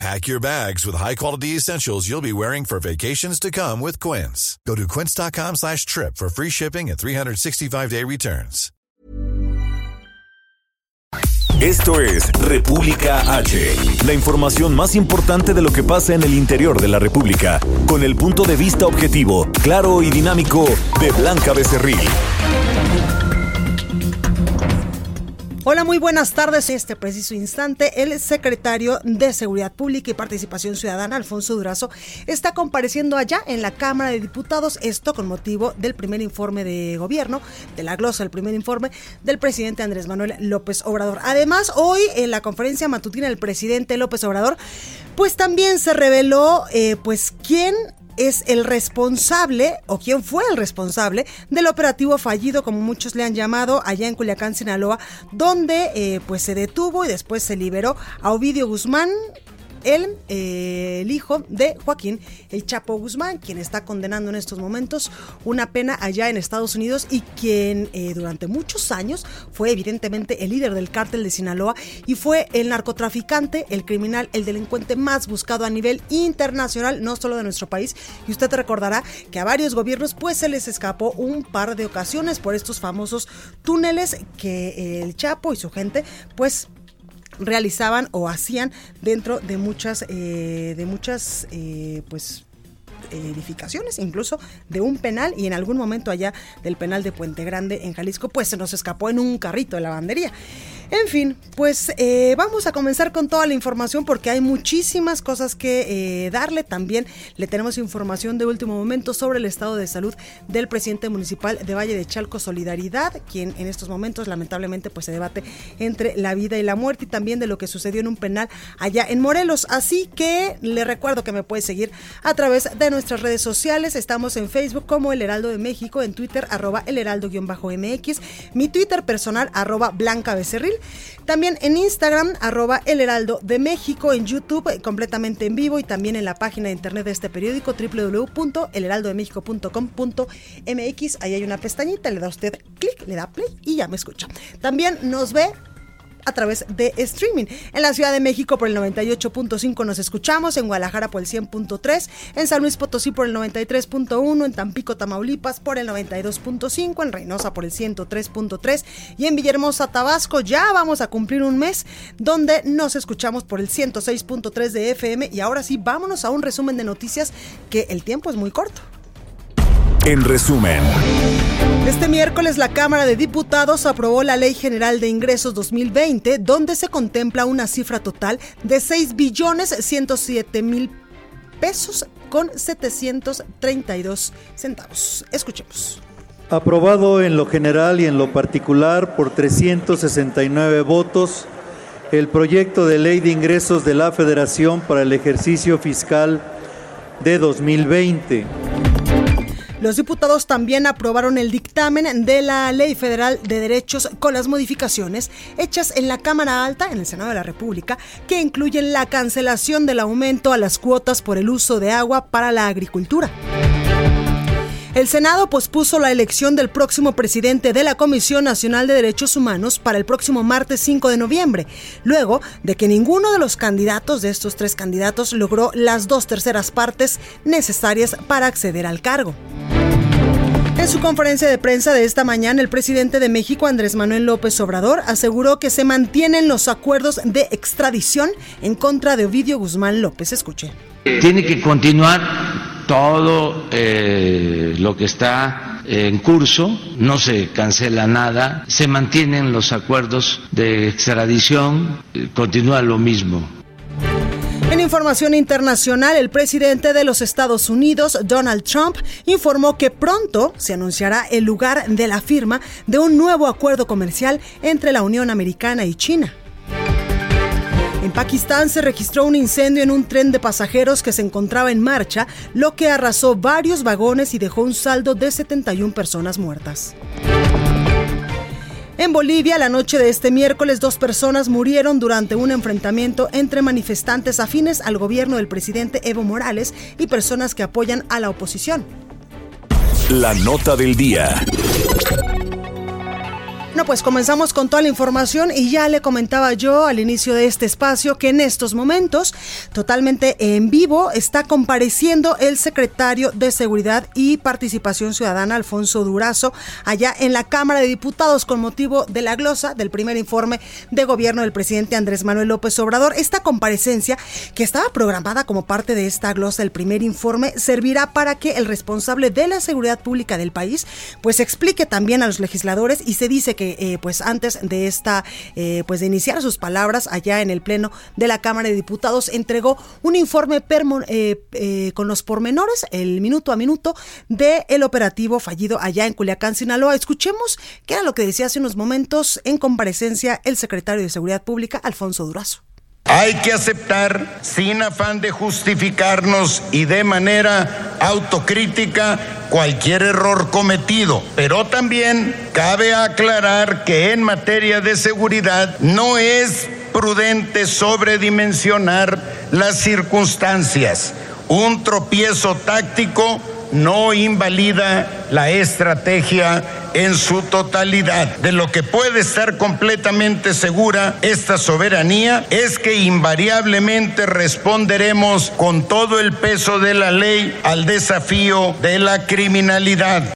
Pack your bags with high-quality essentials you'll be wearing for vacations to come with Quince. Go to quince.com slash trip for free shipping and 365-day returns. Esto es República H, la información más importante de lo que pasa en el interior de la República, con el punto de vista objetivo, claro y dinámico de Blanca Becerril. Hola, muy buenas tardes. En este preciso instante, el secretario de Seguridad Pública y Participación Ciudadana, Alfonso Durazo, está compareciendo allá en la Cámara de Diputados, esto con motivo del primer informe de gobierno, de la glosa del primer informe del presidente Andrés Manuel López Obrador. Además, hoy en la conferencia matutina del presidente López Obrador, pues también se reveló, eh, pues, quién es el responsable o quién fue el responsable del operativo fallido, como muchos le han llamado, allá en Culiacán, Sinaloa, donde eh, pues se detuvo y después se liberó a Ovidio Guzmán, el, eh, el, hijo de Joaquín El Chapo Guzmán, quien está condenando en estos momentos una pena allá en Estados Unidos y quien eh, durante muchos años fue evidentemente el líder del cártel de Sinaloa y fue el narcotraficante, el criminal, el delincuente más buscado a nivel internacional, no solo de nuestro país. Y usted recordará que a varios gobiernos pues se les escapó un par de ocasiones por estos famosos túneles que el Chapo y su gente pues realizaban o hacían dentro de muchas, eh, de muchas, eh, pues edificaciones, incluso de un penal y en algún momento allá del penal de Puente Grande en Jalisco, pues se nos escapó en un carrito de lavandería. En fin, pues eh, vamos a comenzar con toda la información porque hay muchísimas cosas que eh, darle. También le tenemos información de último momento sobre el estado de salud del presidente municipal de Valle de Chalco Solidaridad, quien en estos momentos lamentablemente pues se debate entre la vida y la muerte y también de lo que sucedió en un penal allá en Morelos. Así que le recuerdo que me puede seguir a través de nuestras redes sociales. Estamos en Facebook como El Heraldo de México, en Twitter arroba El Heraldo-MX, mi Twitter personal arroba Blanca Becerril también en Instagram, arroba El Heraldo de México, en YouTube eh, completamente en vivo y también en la página de internet de este periódico www.elheraldodemexico.com.mx. Ahí hay una pestañita, le da usted clic, le da play y ya me escucha. También nos ve a través de streaming. En la Ciudad de México por el 98.5 nos escuchamos, en Guadalajara por el 100.3, en San Luis Potosí por el 93.1, en Tampico, Tamaulipas por el 92.5, en Reynosa por el 103.3 y en Villahermosa, Tabasco ya vamos a cumplir un mes donde nos escuchamos por el 106.3 de FM y ahora sí, vámonos a un resumen de noticias que el tiempo es muy corto. En resumen. Este miércoles la Cámara de Diputados aprobó la Ley General de Ingresos 2020, donde se contempla una cifra total de 6 billones 107 mil pesos con 732 centavos. Escuchemos. Aprobado en lo general y en lo particular por 369 votos el proyecto de ley de ingresos de la Federación para el ejercicio fiscal de 2020. Los diputados también aprobaron el dictamen de la Ley Federal de Derechos con las modificaciones hechas en la Cámara Alta, en el Senado de la República, que incluyen la cancelación del aumento a las cuotas por el uso de agua para la agricultura. El Senado pospuso la elección del próximo presidente de la Comisión Nacional de Derechos Humanos para el próximo martes 5 de noviembre, luego de que ninguno de los candidatos de estos tres candidatos logró las dos terceras partes necesarias para acceder al cargo. En su conferencia de prensa de esta mañana, el presidente de México, Andrés Manuel López Obrador, aseguró que se mantienen los acuerdos de extradición en contra de Ovidio Guzmán López. Escuche. Tiene que continuar todo eh, lo que está en curso, no se cancela nada, se mantienen los acuerdos de extradición, eh, continúa lo mismo. En información internacional, el presidente de los Estados Unidos, Donald Trump, informó que pronto se anunciará el lugar de la firma de un nuevo acuerdo comercial entre la Unión Americana y China. En Pakistán se registró un incendio en un tren de pasajeros que se encontraba en marcha, lo que arrasó varios vagones y dejó un saldo de 71 personas muertas. En Bolivia, la noche de este miércoles, dos personas murieron durante un enfrentamiento entre manifestantes afines al gobierno del presidente Evo Morales y personas que apoyan a la oposición. La nota del día. Bueno, pues comenzamos con toda la información y ya le comentaba yo al inicio de este espacio que en estos momentos, totalmente en vivo, está compareciendo el secretario de Seguridad y Participación Ciudadana, Alfonso Durazo, allá en la Cámara de Diputados con motivo de la glosa del primer informe de gobierno del presidente Andrés Manuel López Obrador. Esta comparecencia, que estaba programada como parte de esta glosa del primer informe, servirá para que el responsable de la seguridad pública del país, pues explique también a los legisladores y se dice que eh, pues antes de esta, eh, pues de iniciar sus palabras allá en el Pleno de la Cámara de Diputados, entregó un informe eh, con los pormenores, el minuto a minuto, del el operativo fallido allá en Culiacán, Sinaloa. Escuchemos qué era lo que decía hace unos momentos en comparecencia el secretario de Seguridad Pública, Alfonso Durazo. Hay que aceptar, sin afán de justificarnos y de manera autocrítica, cualquier error cometido. Pero también cabe aclarar que en materia de seguridad no es prudente sobredimensionar las circunstancias. Un tropiezo táctico no invalida la estrategia en su totalidad. De lo que puede estar completamente segura esta soberanía es que invariablemente responderemos con todo el peso de la ley al desafío de la criminalidad.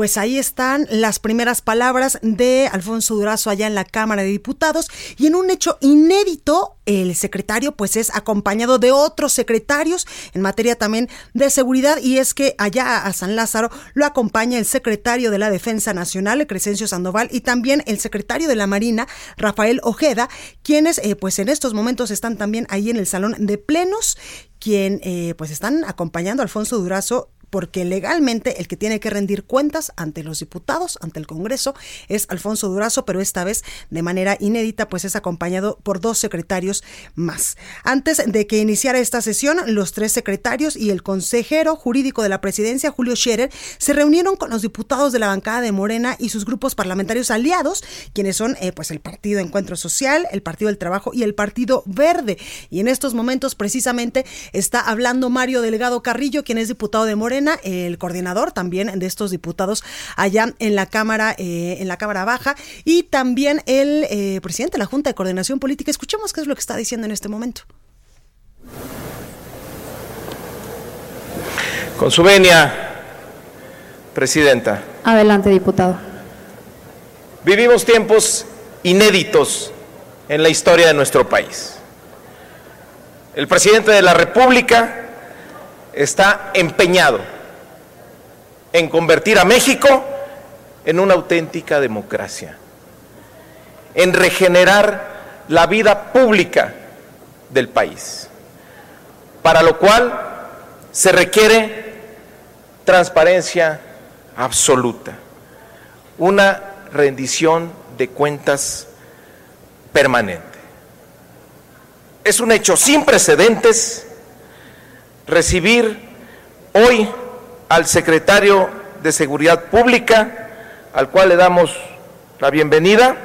Pues ahí están las primeras palabras de Alfonso Durazo allá en la Cámara de Diputados. Y en un hecho inédito el secretario pues es acompañado de otros secretarios en materia también de seguridad. Y es que allá a San Lázaro lo acompaña el secretario de la Defensa Nacional, Crescencio Sandoval, y también el secretario de la Marina, Rafael Ojeda, quienes eh, pues en estos momentos están también ahí en el salón de plenos, quien eh, pues están acompañando a Alfonso Durazo porque legalmente el que tiene que rendir cuentas ante los diputados, ante el Congreso, es Alfonso Durazo, pero esta vez de manera inédita, pues es acompañado por dos secretarios más. Antes de que iniciara esta sesión, los tres secretarios y el consejero jurídico de la presidencia, Julio Scherer, se reunieron con los diputados de la bancada de Morena y sus grupos parlamentarios aliados, quienes son eh, pues el Partido Encuentro Social, el Partido del Trabajo y el Partido Verde. Y en estos momentos precisamente está hablando Mario Delgado Carrillo, quien es diputado de Morena el coordinador también de estos diputados allá en la Cámara, eh, en la Cámara Baja, y también el eh, presidente de la Junta de Coordinación Política. Escuchemos qué es lo que está diciendo en este momento. Con su venia, Presidenta. Adelante, diputado. Vivimos tiempos inéditos en la historia de nuestro país. El presidente de la República está empeñado en convertir a México en una auténtica democracia, en regenerar la vida pública del país, para lo cual se requiere transparencia absoluta, una rendición de cuentas permanente. Es un hecho sin precedentes recibir hoy al secretario de Seguridad Pública, al cual le damos la bienvenida.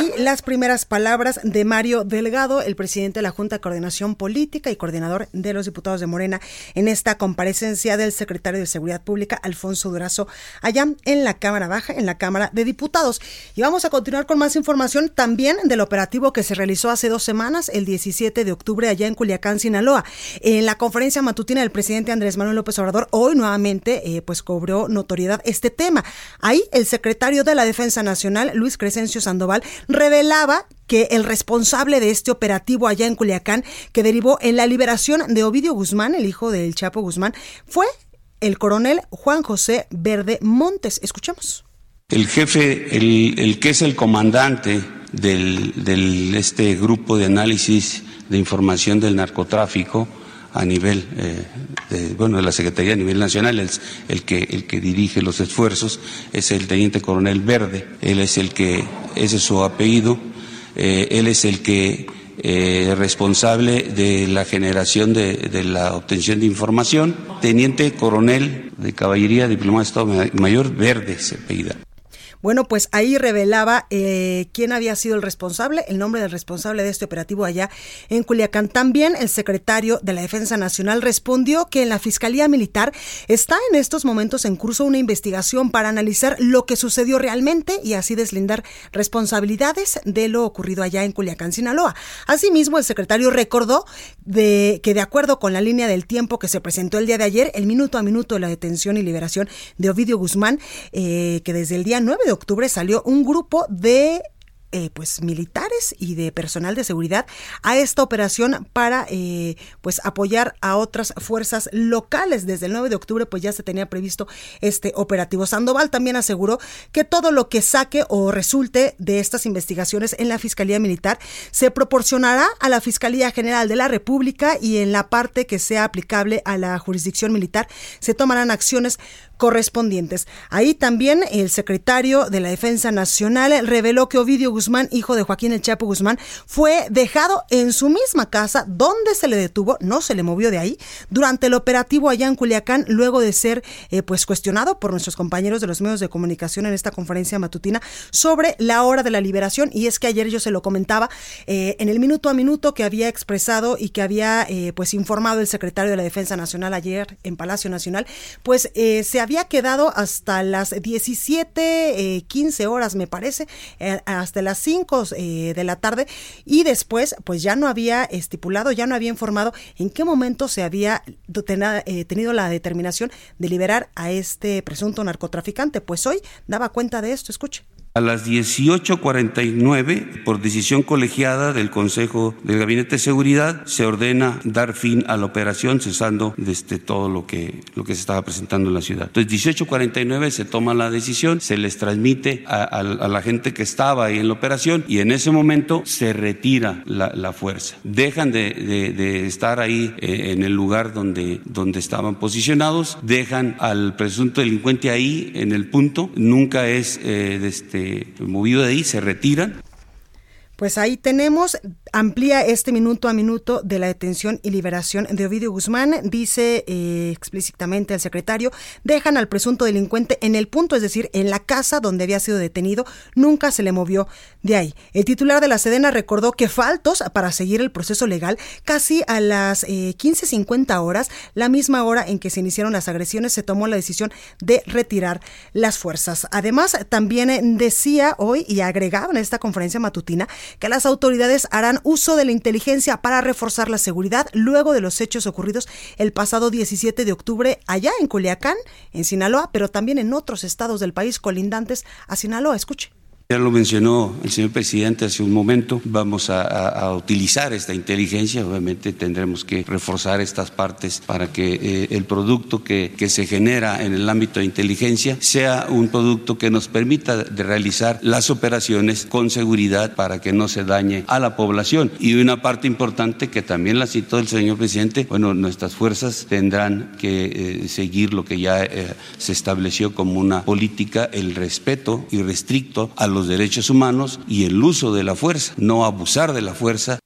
Y las primeras palabras de Mario Delgado, el presidente de la Junta de Coordinación Política y coordinador de los diputados de Morena, en esta comparecencia del secretario de Seguridad Pública, Alfonso Durazo, allá en la Cámara Baja, en la Cámara de Diputados. Y vamos a continuar con más información también del operativo que se realizó hace dos semanas, el 17 de octubre, allá en Culiacán, Sinaloa. En la conferencia matutina del presidente Andrés Manuel López Obrador, hoy nuevamente, eh, pues cobró notoriedad este tema. Ahí el secretario de la Defensa Nacional, Luis Crescencio Sandoval, revelaba que el responsable de este operativo allá en Culiacán, que derivó en la liberación de Ovidio Guzmán, el hijo del Chapo Guzmán, fue el coronel Juan José Verde Montes. Escuchemos. El jefe, el, que es el comandante del, este grupo de análisis de información del narcotráfico a nivel eh, de, bueno de la Secretaría a nivel nacional es el que el que dirige los esfuerzos es el teniente coronel Verde. Él es el que ese es su apellido, eh, él es el que eh, responsable de la generación de, de, la obtención de información, teniente coronel de caballería, diplomado de Estado Mayor, Verde, se bueno, pues ahí revelaba eh, quién había sido el responsable, el nombre del responsable de este operativo allá en Culiacán. También el secretario de la Defensa Nacional respondió que en la Fiscalía Militar está en estos momentos en curso una investigación para analizar lo que sucedió realmente y así deslindar responsabilidades de lo ocurrido allá en Culiacán, Sinaloa. Asimismo, el secretario recordó de que de acuerdo con la línea del tiempo que se presentó el día de ayer, el minuto a minuto de la detención y liberación de Ovidio Guzmán, eh, que desde el día 9 de octubre salió un grupo de eh, pues militares y de personal de seguridad a esta operación para eh, pues apoyar a otras fuerzas locales. Desde el 9 de octubre pues ya se tenía previsto este operativo. Sandoval también aseguró que todo lo que saque o resulte de estas investigaciones en la Fiscalía Militar se proporcionará a la Fiscalía General de la República y en la parte que sea aplicable a la jurisdicción militar se tomarán acciones correspondientes. Ahí también el secretario de la Defensa Nacional reveló que Ovidio Guzmán, hijo de Joaquín El Chapo Guzmán, fue dejado en su misma casa donde se le detuvo, no se le movió de ahí, durante el operativo allá en Culiacán, luego de ser eh, pues cuestionado por nuestros compañeros de los medios de comunicación en esta conferencia matutina sobre la hora de la liberación. Y es que ayer yo se lo comentaba eh, en el minuto a minuto que había expresado y que había eh, pues informado el secretario de la Defensa Nacional ayer en Palacio Nacional, pues se había quedado hasta las 17, 15 eh, horas, me parece, eh, hasta las 5 eh, de la tarde y después pues ya no había estipulado, ya no había informado en qué momento se había tenido la determinación de liberar a este presunto narcotraficante. Pues hoy daba cuenta de esto, escuche. A las 18.49, por decisión colegiada del Consejo del Gabinete de Seguridad, se ordena dar fin a la operación, cesando desde todo lo que, lo que se estaba presentando en la ciudad. Entonces, 18.49 se toma la decisión, se les transmite a, la gente que estaba ahí en la operación y en ese momento se retira la, fuerza. Dejan de, estar ahí eh, en el lugar donde, donde estaban posicionados, dejan al presunto delincuente ahí en el punto, nunca es eh, este, movido de ahí, se retiran. Pues ahí tenemos amplía este minuto a minuto de la detención y liberación de Ovidio Guzmán. Dice eh, explícitamente al secretario, dejan al presunto delincuente en el punto, es decir, en la casa donde había sido detenido, nunca se le movió de ahí. El titular de la Sedena recordó que faltos para seguir el proceso legal casi a las eh, 15.50 horas, la misma hora en que se iniciaron las agresiones, se tomó la decisión de retirar las fuerzas. Además, también decía hoy y agregaba en esta conferencia matutina que las autoridades harán uso de la inteligencia para reforzar la seguridad luego de los hechos ocurridos el pasado 17 de octubre allá en Culiacán, en Sinaloa, pero también en otros estados del país colindantes a Sinaloa. Escuche. Ya lo mencionó el señor presidente hace un momento, vamos a, utilizar esta inteligencia, obviamente tendremos que reforzar estas partes para que eh, el producto que, que, se genera en el ámbito de inteligencia sea un producto que nos permita de realizar las operaciones con seguridad para que no se dañe a la población. Y una parte importante que también la citó el señor presidente, bueno, nuestras fuerzas tendrán que eh, seguir lo que ya eh, se estableció como una política, el respeto irrestricto a los derechos humanos y el uso de la fuerza, no abusar de la fuerza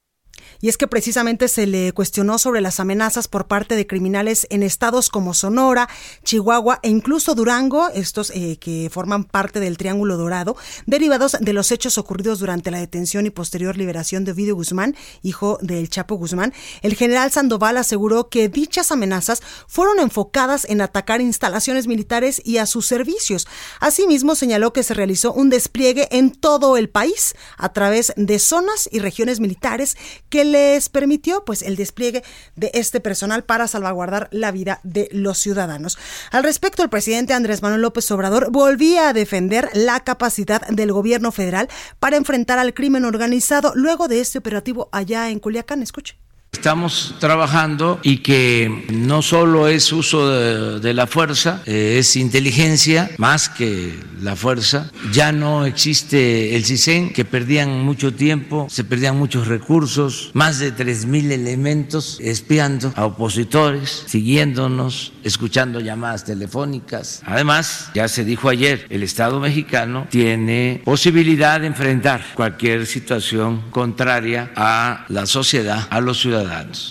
y es que precisamente se le cuestionó sobre las amenazas por parte de criminales en estados como Sonora, Chihuahua e incluso Durango, estos eh, que forman parte del Triángulo Dorado, derivados de los hechos ocurridos durante la detención y posterior liberación de Ovidio Guzmán, hijo del Chapo Guzmán. El general Sandoval aseguró que dichas amenazas fueron enfocadas en atacar instalaciones militares y a sus servicios. Asimismo, señaló que se realizó un despliegue en todo el país a través de zonas y regiones militares que les permitió pues el despliegue de este personal para salvaguardar la vida de los ciudadanos. Al respecto, el presidente Andrés Manuel López Obrador volvía a defender la capacidad del gobierno federal para enfrentar al crimen organizado luego de este operativo allá en Culiacán. Escuche. Estamos trabajando y que no solo es uso de, la fuerza, eh, es inteligencia más que la fuerza. Ya no existe el CISEN, que perdían mucho tiempo, se perdían muchos recursos, más de 3.000 elementos espiando a opositores, siguiéndonos, escuchando llamadas telefónicas. Además, ya se dijo ayer, el Estado mexicano tiene posibilidad de enfrentar cualquier situación contraria a la sociedad, a los ciudadanos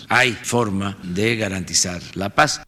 hay forma de garantizar la paz.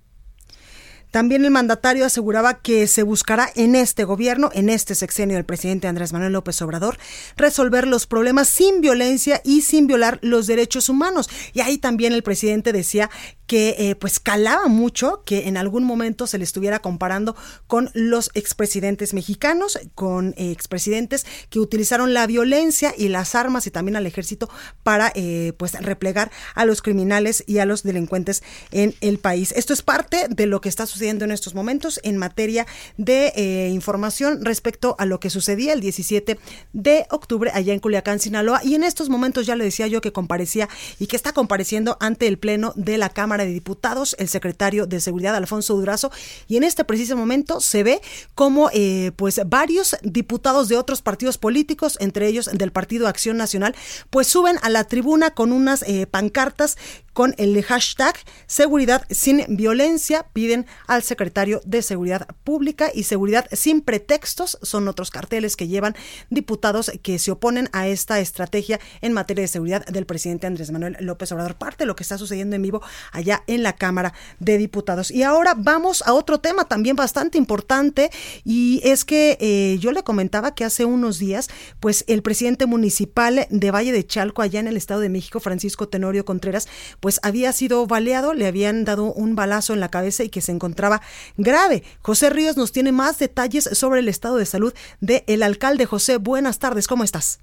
También el mandatario aseguraba que se buscará en este gobierno, en este sexenio del presidente Andrés Manuel López Obrador, resolver los problemas sin violencia y sin violar los derechos humanos. Y ahí también el presidente decía que eh, pues calaba mucho que en algún momento se le estuviera comparando con los expresidentes mexicanos, con eh, expresidentes que utilizaron la violencia y las armas y también al ejército para eh, pues replegar a los criminales y a los delincuentes en el país. Esto es parte de lo que está sucediendo en estos momentos en materia de información respecto a lo que sucedía el 17 de octubre allá en Culiacán, Sinaloa. Y en estos momentos ya le decía yo que comparecía y que está compareciendo ante el Pleno de la Cámara de Diputados, el secretario de Seguridad, Alfonso Durazo, y en este preciso momento se ve como eh, pues varios diputados de otros partidos políticos, entre ellos del Partido Acción Nacional, pues suben a la tribuna con unas eh, pancartas con el hashtag Seguridad sin violencia. Piden al secretario de Seguridad Pública y Seguridad sin pretextos. Son otros carteles que llevan diputados que se oponen a esta estrategia en materia de seguridad del presidente Andrés Manuel López Obrador. Parte de lo que está sucediendo en vivo allá en la Cámara de Diputados. Y ahora vamos a otro tema también bastante importante y es que eh, yo le comentaba que hace unos días, pues el presidente municipal de Valle de Chalco, allá en el Estado de México, Francisco Tenorio Contreras, pues había sido baleado, le habían dado un balazo en la cabeza y que se encontraba grave. José Ríos nos tiene más detalles sobre el estado de salud del el alcalde. José, buenas tardes, ¿cómo estás?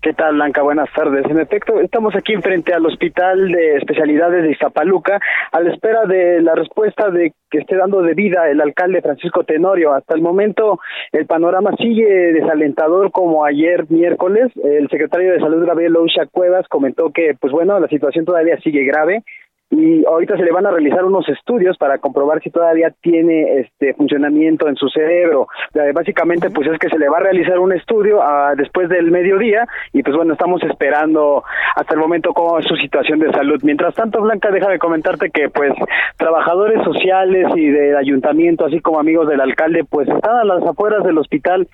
¿Qué tal, Blanca? Buenas tardes. En efecto, estamos aquí frente al Hospital de Especialidades de Izapaluca, a la espera de la respuesta de que esté dando de vida el alcalde Francisco Tenorio. Hasta el momento, el panorama sigue desalentador como ayer miércoles. El secretario de Salud, Gabriel Ousha Cuevas, comentó que, pues bueno, la situación todavía sigue grave y ahorita se le van a realizar unos estudios para comprobar si todavía tiene este funcionamiento en su cerebro. básicamente pues es que se le va a realizar un estudio ah, después del mediodía y pues bueno, estamos esperando hasta el momento cómo es su situación de salud. Mientras tanto, Blanca, deja de comentarte que pues trabajadores sociales y del ayuntamiento, así como amigos del alcalde, pues están a las afueras del hospital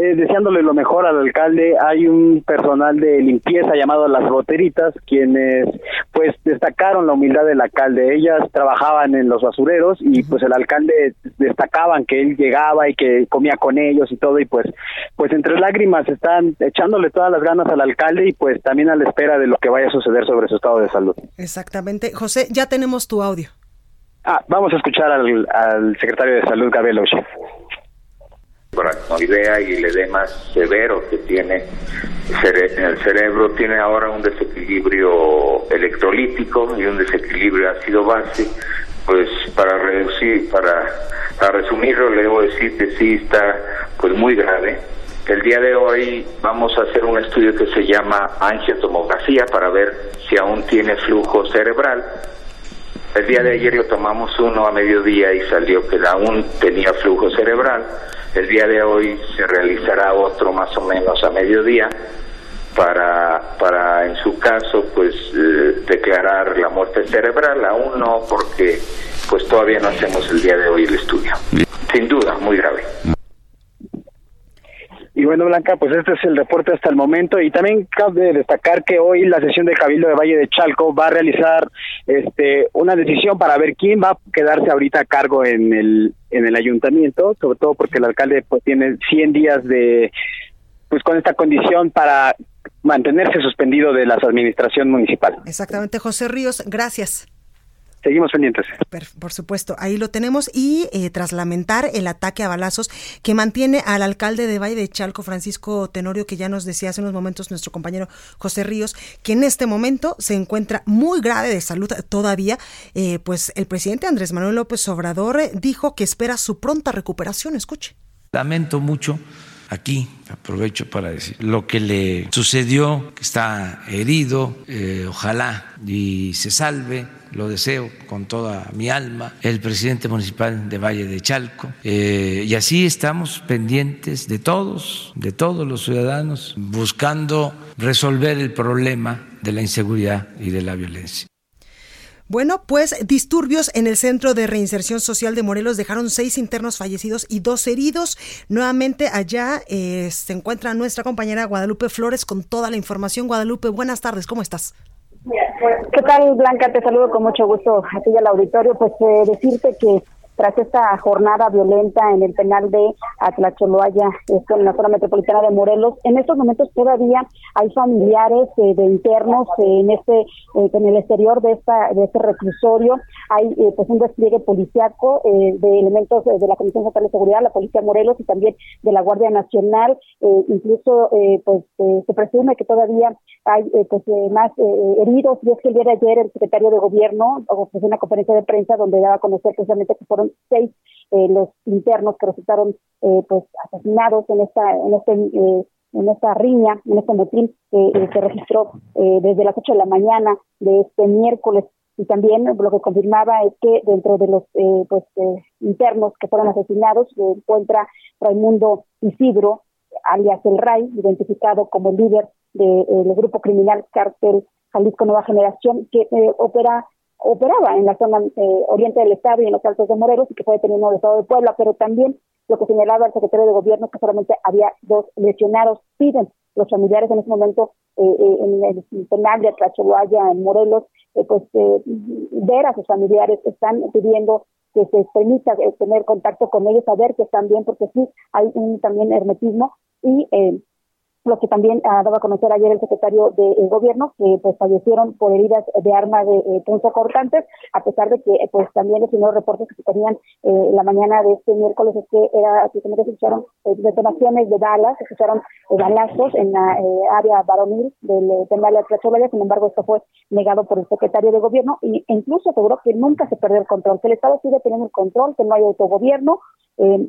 eh, deseándole lo mejor al alcalde. Hay un personal de limpieza llamado Las Boteritas, quienes pues destacaron la humildad del alcalde. Ellas trabajaban en los basureros y pues el alcalde destacaban que él llegaba y que comía con ellos y todo y pues pues entre lágrimas están echándole todas las ganas al alcalde y pues también a la espera de lo que vaya a suceder sobre su estado de salud. Exactamente. José, ya tenemos tu audio. Ah, vamos a escuchar al, al secretario de Salud, Gabriel Oshie idea y el edema severo que tiene en el cerebro tiene ahora un desequilibrio electrolítico y un desequilibrio ácido-base, pues para reducir, para, para resumirlo, le debo decir que sí está pues muy grave. El día de hoy vamos a hacer un estudio que se llama angiotomografía para ver si aún tiene flujo cerebral. El día de ayer lo tomamos uno a mediodía y salió que aún tenía flujo cerebral el día de hoy se realizará otro más o menos a mediodía para, para en su caso, pues eh, declarar la muerte cerebral. Aún no, porque pues todavía no hacemos el día de hoy el estudio. Sin duda, muy grave. Y bueno, Blanca, pues este es el reporte hasta el momento y también cabe destacar que hoy la sesión de Cabildo de Valle de Chalco va a realizar este una decisión para ver quién va a quedarse ahorita a cargo en el en el ayuntamiento, sobre todo porque el alcalde pues tiene 100 días de pues con esta condición para mantenerse suspendido de la administración municipal. Exactamente, José Ríos, gracias. Seguimos pendientes. Por, supuesto, ahí lo tenemos. Y eh, tras lamentar el ataque a balazos que mantiene al alcalde de Valle de Chalco, Francisco Tenorio, que ya nos decía hace unos momentos nuestro compañero José Ríos, que en este momento se encuentra muy grave de salud todavía, eh, pues el presidente Andrés Manuel López Obrador dijo que espera su pronta recuperación. Escuche. Lamento mucho aquí, aprovecho para decir, lo que le sucedió, que está herido, eh, ojalá y se salve, lo deseo con toda mi alma, el presidente municipal de Valle de Chalco. Eh, y así estamos pendientes de todos, de todos los ciudadanos, buscando resolver el problema de la inseguridad y de la violencia. Bueno, pues disturbios en el Centro de Reinserción Social de Morelos dejaron seis internos fallecidos y dos heridos. Nuevamente allá eh, se encuentra nuestra compañera Guadalupe Flores con toda la información. Guadalupe, buenas tardes, ¿cómo estás? ¿Qué tal, Blanca? Te saludo con mucho gusto a ti y al auditorio. Pues eh, decirte que tras esta jornada violenta en el penal de Atlacholoaya, esto en la zona metropolitana de Morelos. En estos momentos todavía hay familiares eh, de internos en este eh, en el exterior de esta de este reclusorio. Hay eh, pues un despliegue policiaco de elementos de la Comisión Estatal de Seguridad, la Policía Morelos y también de la Guardia Nacional. incluso pues se presume que todavía hay pues más heridos. Y es que el día de ayer el secretario de Gobierno ofreció una conferencia de prensa donde daba a conocer precisamente que fueron seis eh, los internos que resultaron eh, pues asesinados en esta en este eh, en esta riña, en este motín que se registró desde las 8 de la mañana de este miércoles. Y también lo que confirmaba es que dentro de los pues internos que fueron asesinados se encuentra Raimundo Isidro alias El Ray, identificado como líder del grupo criminal Cártel Jalisco Nueva Generación, que opera operaba en la zona eh, oriente del estado y en los altos de Morelos y que fue detenido en el estado de Puebla, pero también lo que señalaba el secretario de gobierno que solamente había dos lesionados. Piden los familiares en ese momento eh, eh, en el penal de Tlaxehuaya, en Morelos, pues ver a sus familiares, están pidiendo que se permita tener contacto con ellos, saber que están bien, porque sí hay un también hermetismo y lo que también ha dado a conocer ayer el secretario de eh, gobierno, que pues fallecieron por heridas de arma de eh, cortantes, a pesar de que eh, pues también los primeros reportes que se tenían eh, la mañana de este miércoles es que era que se escucharon detonaciones de balas, se escucharon balazos en la área varonil del tema de la sin embargo esto fue negado por el secretario de gobierno e incluso aseguró que nunca se perdió el control, que el Estado sigue teniendo el control, que no hay autogobierno,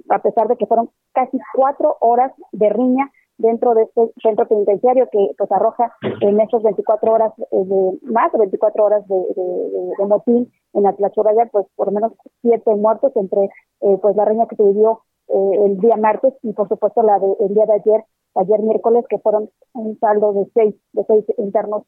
a pesar de que fueron casi cuatro horas de riña dentro de este centro penitenciario que pues arroja en esas 24 horas eh, de más de 24 horas de, de, de, motín en la pues por menos siete muertos entre eh, pues la reina que se vivió eh, el día martes y por supuesto la del día de ayer ayer miércoles que fueron un saldo de seis de seis internos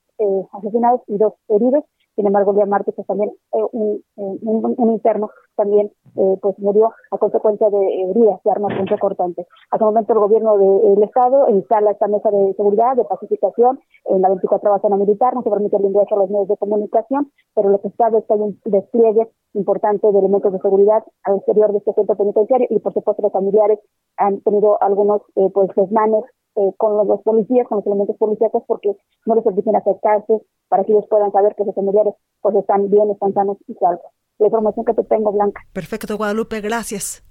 asesinados y dos heridos sin embargo, el día martes pues, también eh, un, interno también eh, pues murió a consecuencia de heridas de armas cortantes. Hasta el momento el gobierno del Estado instala esta mesa de seguridad, de pacificación en la 24 zona militar, no se permite el ingreso a los medios de comunicación, pero lo que está es que hay un despliegue importante de elementos de seguridad al exterior de este centro penitenciario y por supuesto los familiares han tenido algunos eh, pues desmanes eh, con los, policías, con los elementos policíacos, porque no les permiten acercarse para que ellos puedan saber que sus familiares pues están bien, están sanos y salvos. La información que te tengo, Blanca. Perfecto, Guadalupe, gracias.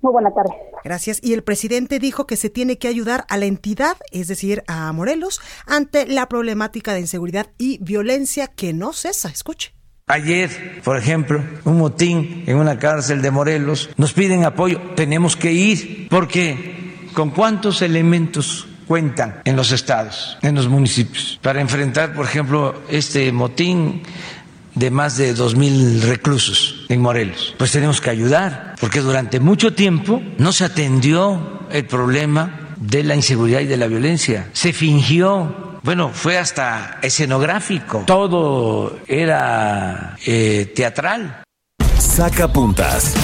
Muy buena tarde. Gracias. Y el presidente dijo que se tiene que ayudar a la entidad, es decir, a Morelos, ante la problemática de inseguridad y violencia que no cesa. Escuche. Ayer, por ejemplo, un motín en una cárcel de Morelos, nos piden apoyo, tenemos que ir, porque ¿Con cuántos elementos cuentan en los estados, en los municipios, para enfrentar, por ejemplo, este motín de más de dos mil reclusos en Morelos? Pues tenemos que ayudar, porque durante mucho tiempo no se atendió el problema de la inseguridad y de la violencia. Se fingió bueno, fue hasta escenográfico, todo era eh, teatral. Saca puntas.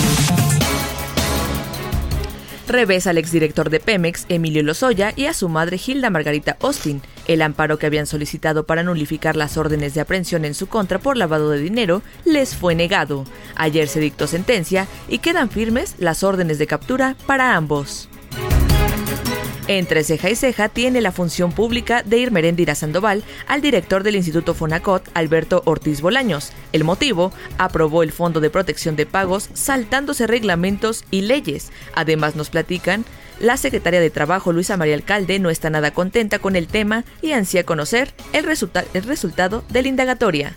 Revés al exdirector de Pemex, Emilio Lozoya, y a su madre Hilda Margarita Austin. El amparo que habían solicitado para nulificar las órdenes de aprehensión en su contra por lavado de dinero les fue negado. Ayer se dictó sentencia y quedan firmes las órdenes de captura para ambos. Entre ceja y ceja tiene la función pública de ir Merendira Sandoval al director del Instituto Fonacot, Alberto Ortiz Bolaños. El motivo, aprobó el Fondo de Protección de Pagos saltándose reglamentos y leyes. Además nos platican, la secretaria de Trabajo, Luisa María Alcalde, no está nada contenta con el tema y ansía conocer el, el resultado de la indagatoria.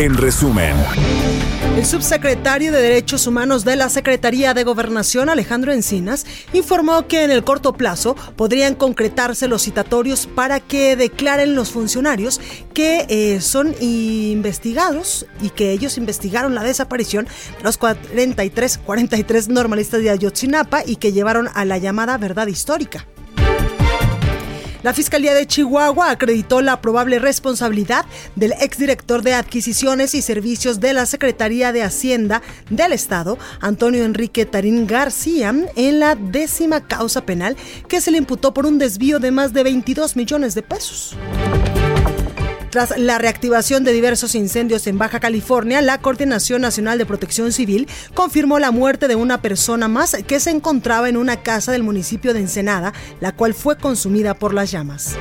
En resumen. El subsecretario de Derechos Humanos de la Secretaría de Gobernación, Alejandro Encinas, informó que en el corto plazo podrían concretarse los citatorios para que declaren los funcionarios que eh, son investigados y que ellos investigaron la desaparición de los 43, 43 normalistas de Ayotzinapa y que llevaron a la llamada verdad histórica. La Fiscalía de Chihuahua acreditó la probable responsabilidad del exdirector de Adquisiciones y Servicios de la Secretaría de Hacienda del Estado, Antonio Enrique Tarín García, en la décima causa penal que se le imputó por un desvío de más de 22 millones de pesos. Tras la reactivación de diversos incendios en Baja California, la Coordinación Nacional de Protección Civil confirmó la muerte de una persona más que se encontraba en una casa del municipio de Ensenada, la cual fue consumida por las llamas.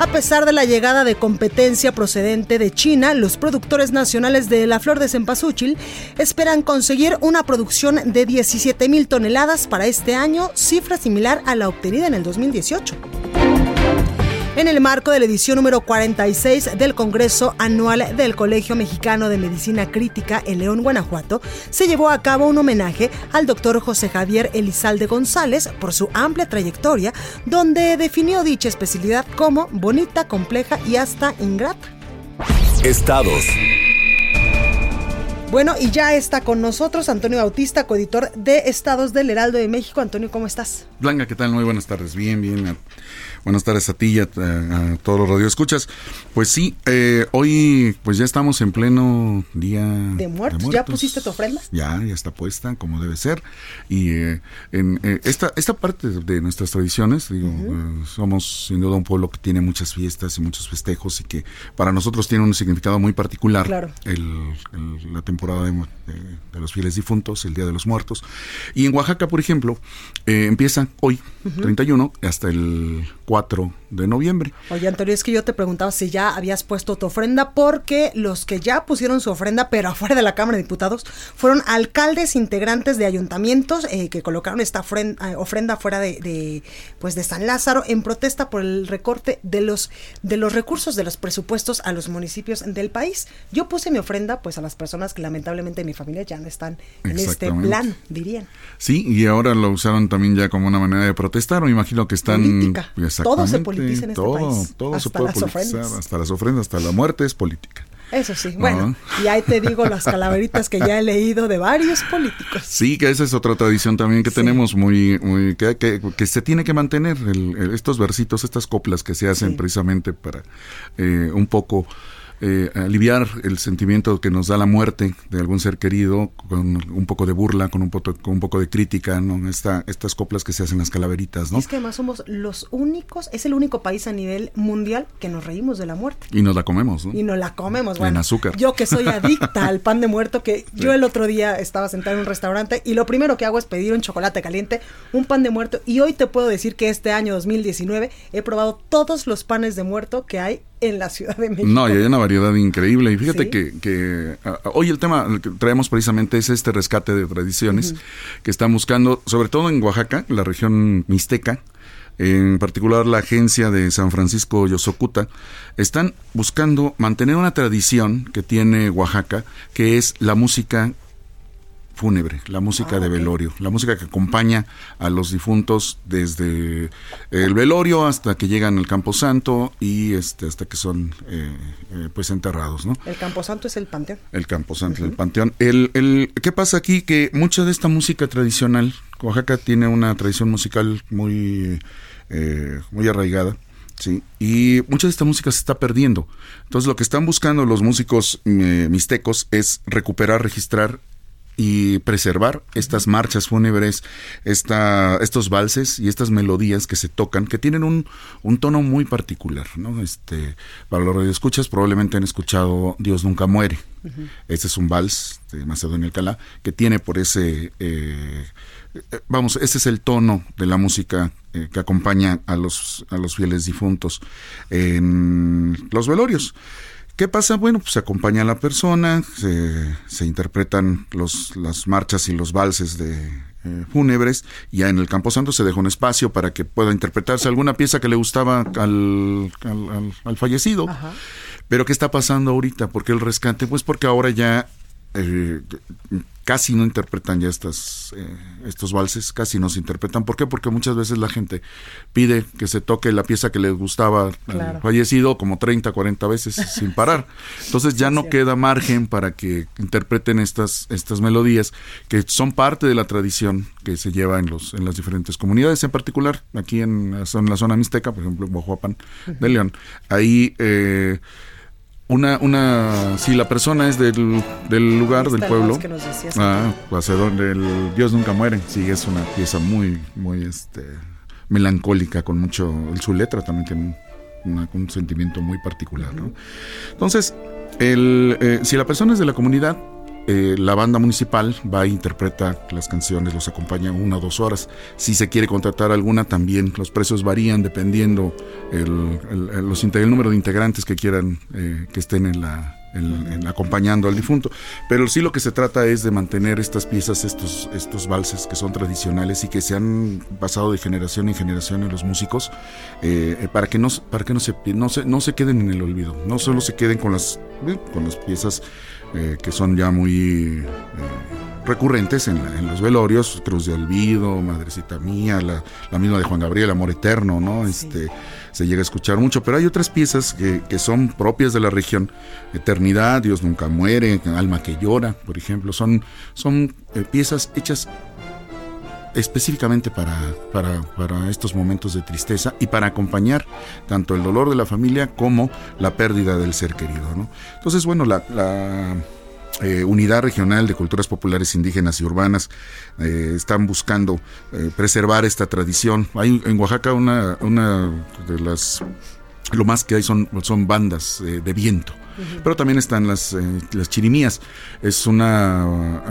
A pesar de la llegada de competencia procedente de China, los productores nacionales de la flor de cempasúchil esperan conseguir una producción de 17 mil toneladas para este año, cifra similar a la obtenida en el 2018 en el marco de la edición número 46 del Congreso Anual del Colegio Mexicano de Medicina Crítica en León, Guanajuato, se llevó a cabo un homenaje al doctor José Javier Elizalde González por su amplia trayectoria, donde definió dicha especialidad como bonita, compleja y hasta ingrata. Estados. Bueno, y ya está con nosotros Antonio Bautista, coeditor de Estados del Heraldo de México. Antonio, ¿cómo estás? Blanca, ¿qué tal? Muy buenas tardes. Bien, bien. Buenas tardes a ti y a, todos los radioescuchas. Pues sí, eh, hoy pues ya estamos en pleno día de muertos. ¿Ya pusiste tu ofrenda? Ya, ya está puesta, como debe ser. Y eh, en eh, esta, esta parte de nuestras tradiciones, digo, somos sin duda un pueblo que tiene muchas fiestas y muchos festejos y que para nosotros tiene un significado muy particular. Claro. El, la temporada de, los fieles difuntos, el Día de los Muertos. Y en Oaxaca, por ejemplo, empieza hoy, 31, hasta el 4 de noviembre. Oye, Antonio, es que yo te preguntaba si ya habías puesto tu ofrenda, porque los que ya pusieron su ofrenda, pero afuera de la Cámara de Diputados, fueron alcaldes integrantes de ayuntamientos eh, que colocaron esta ofrenda, eh, ofrenda fuera de, pues de San Lázaro en protesta por el recorte de los, de los recursos de los presupuestos a los municipios del país. Yo puse mi ofrenda pues a las personas que lamentablemente en mi familia ya no están en este plan, dirían. Sí, y ahora lo usaron también ya como una manera de protestar, me imagino que están... Política. Todo se politiza en este país. Todo hasta se puede politizar, hasta las ofrendas, hasta la muerte es política. Eso sí, bueno, y ahí te digo las calaveritas que ya he leído de varios políticos. Sí, que esa es otra tradición también que tenemos muy, muy que, que, se tiene que mantener, estos versitos, estas coplas que se hacen precisamente para eh, un poco eh, aliviar el sentimiento que nos da la muerte de algún ser querido con un poco de burla, con un poco, con un poco de crítica, ¿no? Esta, estas coplas que se hacen las calaveritas, ¿no? Es que además somos los únicos, es el único país a nivel mundial que nos reímos de la muerte. Y nos la comemos, ¿no? Y nos la comemos, bueno. En azúcar. Yo que soy adicta al pan de muerto, que yo el otro día estaba sentada en un restaurante y lo primero que hago es pedir un chocolate caliente, un pan de muerto, y hoy te puedo decir que este año 2019 he probado todos los panes de muerto que hay en la Ciudad de México. No, y hay una variedad increíble. Y fíjate que, hoy el tema que traemos precisamente es este rescate de tradiciones que están buscando, sobre todo en Oaxaca, la región mixteca, en particular la agencia de San Francisco Yosocuta, están buscando mantener una tradición que tiene Oaxaca, que es la música fúnebre, la música ah, de velorio, la música que acompaña a los difuntos desde el velorio hasta que llegan al camposanto y este hasta que son eh, eh, pues enterrados, ¿no? El camposanto es el panteón. El camposanto, el panteón. El, el, ¿Qué pasa aquí? Que mucha de esta música tradicional, Oaxaca tiene una tradición musical muy, eh, muy arraigada. Sí, y mucha de esta música se está perdiendo. Entonces lo que están buscando los músicos mixtecos es recuperar, registrar y preservar estas marchas fúnebres, esta, estos valses y estas melodías que se tocan, que tienen un, un tono muy particular, ¿no? Este, para los radioescuchas probablemente han escuchado Dios nunca muere. Este es un vals de Macedonio Alcalá que tiene por ese eh, eh, vamos, ese es el tono de la música eh, que acompaña a los, a los fieles difuntos. En los velorios. ¿Qué pasa? Bueno, pues se acompaña a la persona, se, se interpretan los, las marchas y los valses de eh, fúnebres, y ya en el Camposanto se deja un espacio para que pueda interpretarse alguna pieza que le gustaba al, al, al, fallecido. Pero ¿qué está pasando ahorita? ¿Por qué el rescate? Pues porque ahora ya eh, casi no interpretan ya estas, eh, estos valses, casi no se interpretan. ¿Por qué? Porque muchas veces la gente pide que se toque la pieza que les gustaba al fallecido como 30, 40 veces sin parar. Entonces ya no queda margen para que interpreten estas, estas melodías que son parte de la tradición que se lleva en, los, en las diferentes comunidades, en particular aquí en, la zona mixteca, por ejemplo en Guajuapan de León. Ahí... Eh, una, una, si la persona es del, del lugar, del pueblo, ah, pues, el Dios nunca muere, sí, es una pieza muy, muy, este, melancólica, con mucho, su letra también tiene un sentimiento muy particular, ¿no? Entonces, el, eh, si la persona es de la comunidad, eh, la banda municipal va e interpreta las canciones, los acompaña una o dos horas. Si se quiere contratar alguna, también los precios varían dependiendo el, los, número de integrantes que quieran eh, que estén en la, acompañando al difunto. Pero sí lo que se trata es de mantener estas piezas, estos, estos valses que son tradicionales y que se han pasado de generación en generación en los músicos, eh, para que, no, para que no, se, no, se, no se queden en el olvido, no solo se queden con las, con las piezas eh, que son ya muy eh, recurrentes en, los velorios, Cruz de Olvido, Madrecita Mía, la, misma de Juan Gabriel, Amor Eterno, ¿no? Este, se llega a escuchar mucho, pero hay otras piezas que, que son propias de la región, Eternidad, Dios nunca muere, Alma que llora, por ejemplo, son, son eh, piezas hechas específicamente para, para, estos momentos de tristeza y para acompañar tanto el dolor de la familia como la pérdida del ser querido. Entonces, bueno, la, eh, Unidad Regional de Culturas Populares Indígenas y Urbanas eh, están buscando eh, preservar esta tradición. Hay en Oaxaca una, una de las... Lo más que hay son, son bandas de viento pero también están las, las chirimías. Es una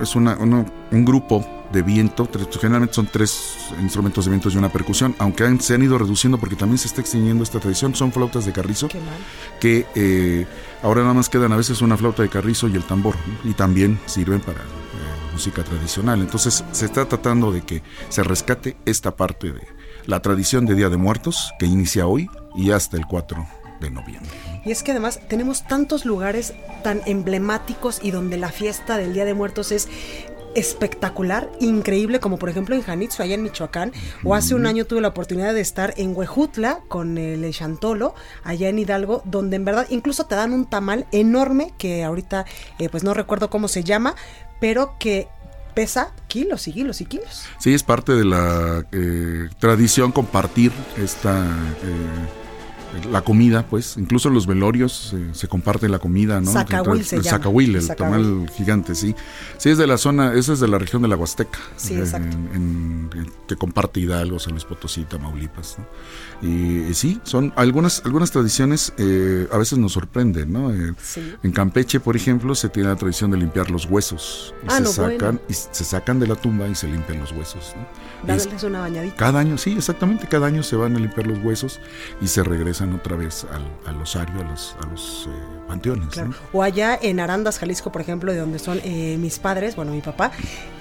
es una, un grupo de viento, generalmente son tres instrumentos de viento y una percusión, aunque se han ido reduciendo porque también se está extinguiendo esta tradición, son flautas de carrizo, que eh, ahora nada más quedan a veces una flauta de carrizo y el tambor, y también sirven para eh, música tradicional. Entonces se está tratando de que se rescate esta parte de la tradición de Día de Muertos, que inicia hoy y hasta el 4 de noviembre. Y es que además tenemos tantos lugares tan emblemáticos y donde la fiesta del Día de Muertos es espectacular, increíble, como por ejemplo en Janitsu, allá en Michoacán, o hace un año tuve la oportunidad de estar en Huejutla con el Chantolo, allá en Hidalgo, donde en verdad incluso te dan un tamal enorme, que ahorita eh, pues no recuerdo cómo se llama, pero que pesa kilos y kilos y kilos. Sí, es parte de la eh, tradición compartir esta... Eh, la comida, pues, incluso en los velorios se comparte la comida, ¿no? Zacahuil se el llama. el tamal gigante, sí. Sí, es de la zona, esa es de la región de la Huasteca. Sí, exacto. que comparte Hidalgo, San Luis Potosí, Tamaulipas, ¿no? Y, sí, son algunas, algunas tradiciones eh, a veces nos sorprenden, ¿no? Eh, en Campeche, por ejemplo, se tiene la tradición de limpiar los huesos. Ah, se sacan, y se sacan de la tumba y se limpian los huesos, ¿no? Darles una bañadita. Cada año, sí, exactamente, cada año se van a limpiar los huesos y se regresan otra vez al, al osario, a los, a los eh, panteones. O allá en Arandas, Jalisco, por ejemplo, de donde son eh, mis padres, bueno, mi papá,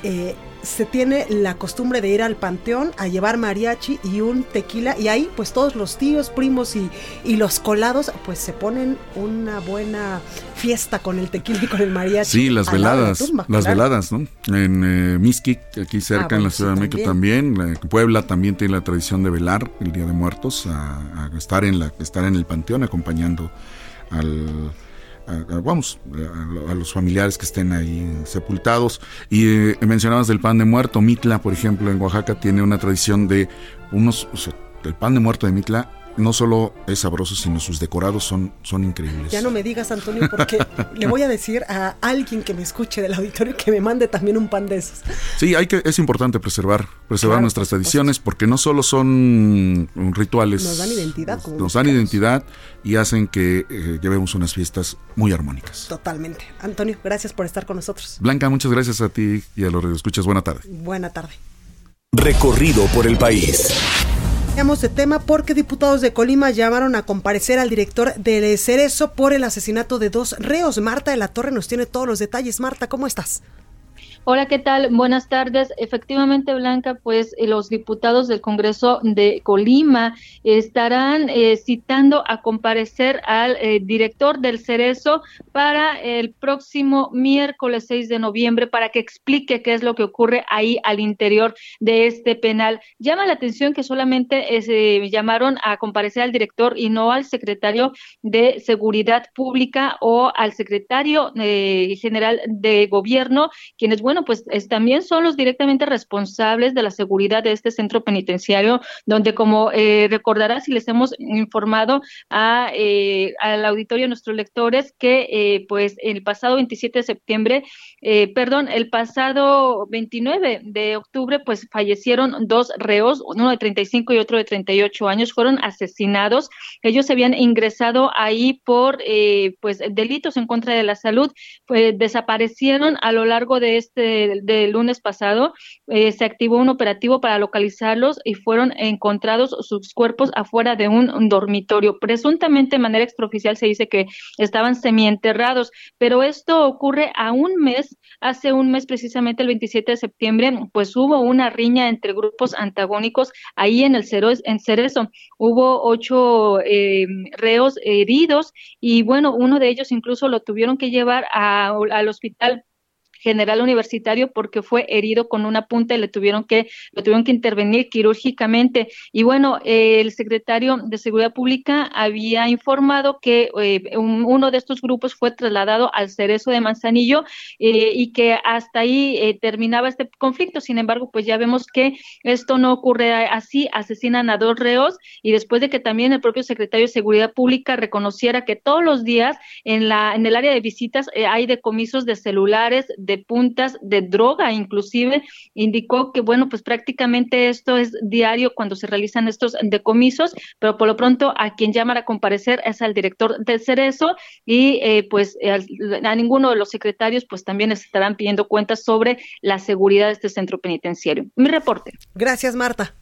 eh, se tiene la costumbre de ir al panteón a llevar mariachi y un tequila y ahí pues todos los tíos, primos y, y los colados pues se ponen una buena fiesta con el tequila y con el mariachi. Sí, las veladas, las veladas, ¿no? En eh, aquí cerca ah, en la Ciudad de México también, Puebla también tiene la tradición de velar el Día de Muertos, a, a estar, en la, estar en el panteón acompañando al, vamos, a, los familiares que estén ahí sepultados. Y eh, mencionabas del pan de muerto, Mitla, por ejemplo, en Oaxaca tiene una tradición de unos, el pan de muerto de Mitla no solo es sabroso, sino sus decorados son, son increíbles. Ya no me digas, Antonio, porque le voy a decir a alguien que me escuche del auditorio que me mande también un pan de esos. Sí, hay que, es importante preservar, preservar nuestras tradiciones, porque no solo son rituales. Nos dan identidad. nos dan identidad y hacen que eh, llevemos unas fiestas muy armónicas. Totalmente. Antonio, gracias por estar con nosotros. Blanca, muchas gracias a ti y a los escuchas. Buena tarde. Buena tarde. Recorrido por el país. Cambiamos de tema porque diputados de Colima llamaron a comparecer al director del Cerezo por el asesinato de dos reos. Marta de la Torre nos tiene todos los detalles. Marta, ¿cómo estás? Hola, ¿qué tal? Buenas tardes. Efectivamente, Blanca, pues eh, los diputados del Congreso de Colima estarán eh, citando a comparecer al eh, director del Cerezo para el próximo miércoles 6 de noviembre para que explique qué es lo que ocurre ahí al interior de este penal. Llama la atención que solamente se llamaron a comparecer al director y no al secretario de Seguridad Pública o al secretario general de Gobierno, quienes, pues también son los directamente responsables de la seguridad de este centro penitenciario, donde como eh, recordarás y les hemos informado a, eh, al auditorio de nuestros lectores que eh, pues el pasado 27 de septiembre, perdón, el pasado 29 de octubre, pues fallecieron dos reos, uno de 35 y otro de 38 años, fueron asesinados. Ellos se habían ingresado ahí por pues delitos en contra de la salud, pues desaparecieron a lo largo de este del lunes pasado, eh, se activó un operativo para localizarlos y fueron encontrados sus cuerpos afuera de un, dormitorio. Presuntamente, de manera extraoficial, se dice que estaban semienterrados, pero esto ocurre a un mes, hace un mes precisamente el 27 de septiembre, pues hubo una riña entre grupos antagónicos ahí en el en Cerezo. Hubo ocho eh, reos heridos y bueno, uno de ellos incluso lo tuvieron que llevar al hospital general universitario porque fue herido con una punta y le tuvieron que, lo tuvieron que intervenir quirúrgicamente. Y bueno, el secretario de Seguridad Pública había informado que eh, uno de estos grupos fue trasladado al Cerezo de Manzanillo eh, y que hasta ahí eh, terminaba este conflicto. Sin embargo, pues ya vemos que esto no ocurre así, asesinan a dos reos y después de que también el propio secretario de Seguridad Pública reconociera que todos los días en la en el área de visitas hay decomisos de celulares, de puntas de droga, inclusive indicó que, bueno, pues prácticamente esto es diario cuando se realizan estos decomisos, pero por lo pronto a quien llama a comparecer es al director del Cerezo y eh, pues a ninguno de los secretarios pues también estarán pidiendo cuentas sobre la seguridad de este centro penitenciario. Mi reporte. Gracias, Marta.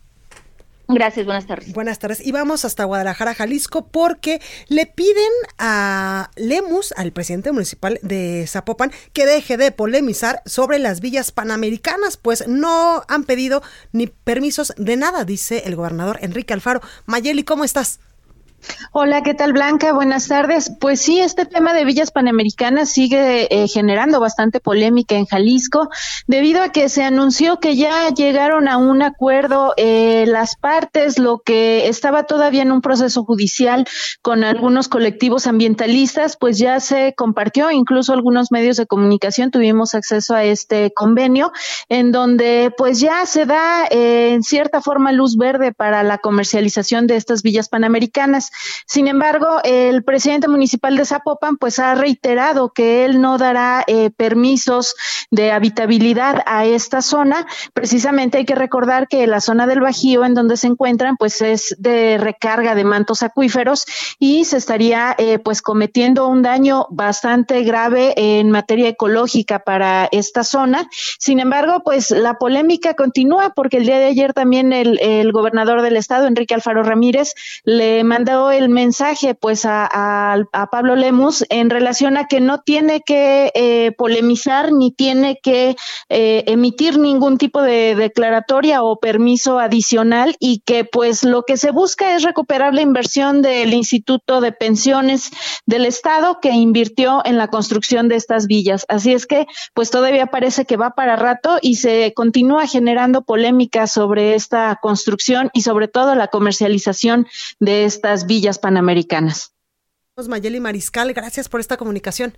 Gracias, buenas tardes. Buenas tardes. Y vamos hasta Guadalajara, Jalisco, porque le piden a Lemus, al presidente municipal de Zapopan, que deje de polemizar sobre las villas panamericanas, pues no han pedido ni permisos de nada, dice el gobernador Enrique Alfaro. Mayeli, ¿cómo estás? Hola, ¿qué tal Blanca? Buenas tardes. Pues sí, este tema de villas panamericanas sigue eh, generando bastante polémica en Jalisco, debido a que se anunció que ya llegaron a un acuerdo eh, las partes, lo que estaba todavía en un proceso judicial con algunos colectivos ambientalistas, pues ya se compartió, incluso algunos medios de comunicación tuvimos acceso a este convenio, en donde pues ya se da eh, en cierta forma luz verde para la comercialización de estas villas panamericanas. Sin embargo, el presidente municipal de Zapopan pues ha reiterado que él no dará eh, permisos de habitabilidad a esta zona. Precisamente hay que recordar que la zona del Bajío en donde se encuentran pues es de recarga de mantos acuíferos y se estaría eh, pues cometiendo un daño bastante grave en materia ecológica para esta zona. Sin embargo, pues la polémica continúa porque el día de ayer también el, el gobernador del estado, Enrique Alfaro Ramírez, le el mensaje pues a, Pablo Lemus en relación a que no tiene que eh, polemizar ni tiene que eh, emitir ningún tipo de declaratoria o permiso adicional y que pues lo que se busca es recuperar la inversión del Instituto de Pensiones del Estado que invirtió en la construcción de estas villas. Así es que pues todavía parece que va para rato y se continúa generando polémica sobre esta construcción y sobre todo la comercialización de estas panamericanas. Mayeli Mariscal, gracias por esta comunicación.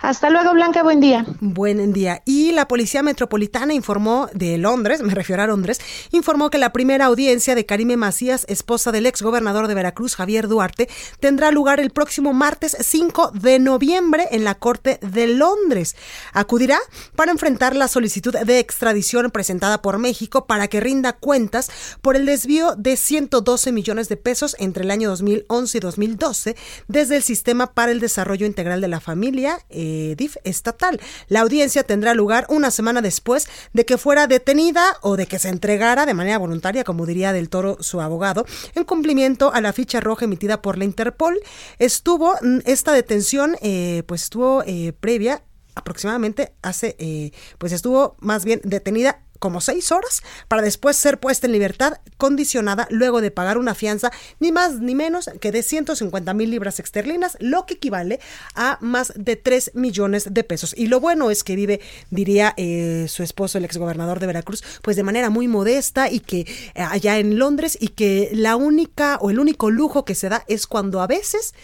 Hasta luego, Blanca, buen día. Buen día. Y la Policía Metropolitana informó de Londres, me refiero a Londres, informó que la primera audiencia de Karime Macías, esposa del ex gobernador de Veracruz, Javier Duarte, tendrá lugar el próximo martes 5 de noviembre en la Corte de Londres. Acudirá para enfrentar la solicitud de extradición presentada por México para que rinda cuentas por el desvío de 112 millones de pesos entre el año 2011 y 2012 desde el Sistema para el Desarrollo Integral de la Familia eh, DIF estatal. La audiencia tendrá lugar una semana después de que fuera detenida o de que se entregara de manera voluntaria, como diría del Toro su abogado, en cumplimiento a la ficha roja emitida por la Interpol. Estuvo mm, esta detención, eh, pues estuvo eh, previa aproximadamente hace, eh, pues estuvo más bien detenida como seis horas para después ser puesta en libertad condicionada luego de pagar una fianza ni más ni menos que de 150 mil libras esterlinas, lo que equivale a más de 3 millones de pesos. Y lo bueno es que vive, diría eh, su esposo, el exgobernador de Veracruz, pues de manera muy modesta y que eh, allá en Londres y que la única o el único lujo que se da es cuando a veces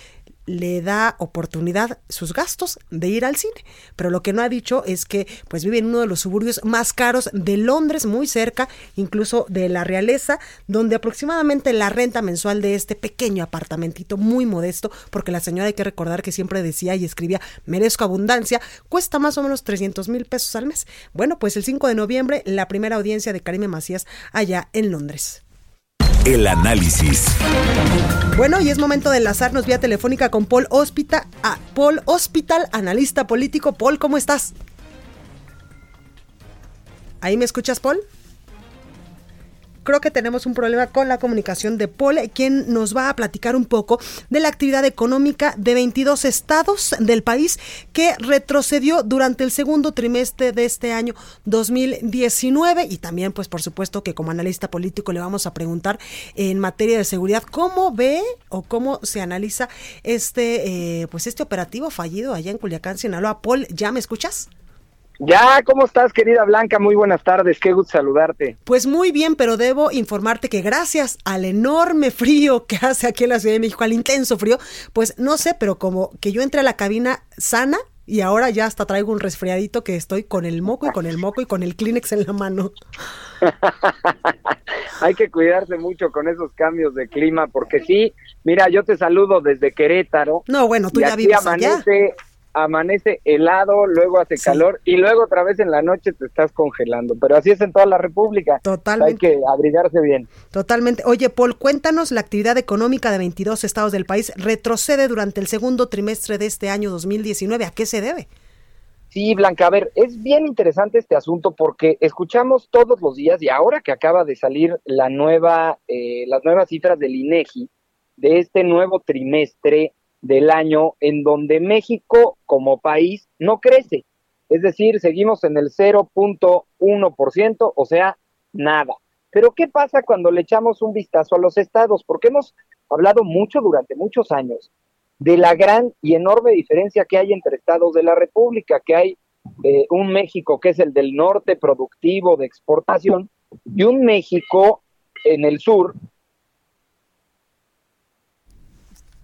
le da oportunidad sus gastos de ir al cine. Pero lo que no ha dicho es que pues vive en uno de los suburbios más caros de Londres, muy cerca incluso de la realeza, donde aproximadamente la renta mensual de este pequeño apartamentito muy modesto, porque la señora hay que recordar que siempre decía y escribía merezco abundancia, cuesta más o menos 300 mil pesos al mes. Bueno, pues el 5 de noviembre la primera audiencia de Karime Macías allá en Londres. El análisis. Bueno, y es momento de enlazarnos vía telefónica con Paul Hospital, ah, Paul Hospital, analista político. Paul, ¿cómo estás? ¿Ahí me escuchas, Paul? Creo que tenemos un problema con la comunicación de Paul, quien nos va a platicar un poco de la actividad económica de 22 estados del país que retrocedió durante el segundo trimestre de este año 2019 y también pues por supuesto que como analista político le vamos a preguntar en materia de seguridad cómo ve o cómo se analiza este eh, pues este operativo fallido allá en Culiacán, Sinaloa. Paul, ¿ya me escuchas? Ya, ¿cómo estás, querida Blanca? Muy buenas tardes, qué gusto saludarte. Pues muy bien, pero debo informarte que gracias al enorme frío que hace aquí en la Ciudad de México, al intenso frío, pues no sé, pero como que yo entré a la cabina sana y ahora ya hasta traigo un resfriadito que estoy con el moco y con el moco y con el Kleenex en la mano. Hay que cuidarse mucho con esos cambios de clima, porque sí, mira, yo te saludo desde Querétaro. No, bueno, tú ya vives allá amanece helado, luego hace calor y luego otra vez en la noche te estás congelando. Pero así es en toda la República. Totalmente. Hay que abrigarse bien. Totalmente. Oye, Paul, cuéntanos, la actividad económica de 22 estados del país retrocede durante el segundo trimestre de este año 2019. ¿A qué se debe? Sí, Blanca, a ver, es bien interesante este asunto porque escuchamos todos los días y ahora que acaba de salir la nueva, eh, las nuevas cifras del INEGI de este nuevo trimestre del año en donde México como país no crece. Es decir, seguimos en el 0.1%, o sea, nada. Pero ¿qué pasa cuando le echamos un vistazo a los estados? Porque hemos hablado mucho durante muchos años de la gran y enorme diferencia que hay entre estados de la República, que hay eh, un México que es el del norte productivo de exportación y un México en el sur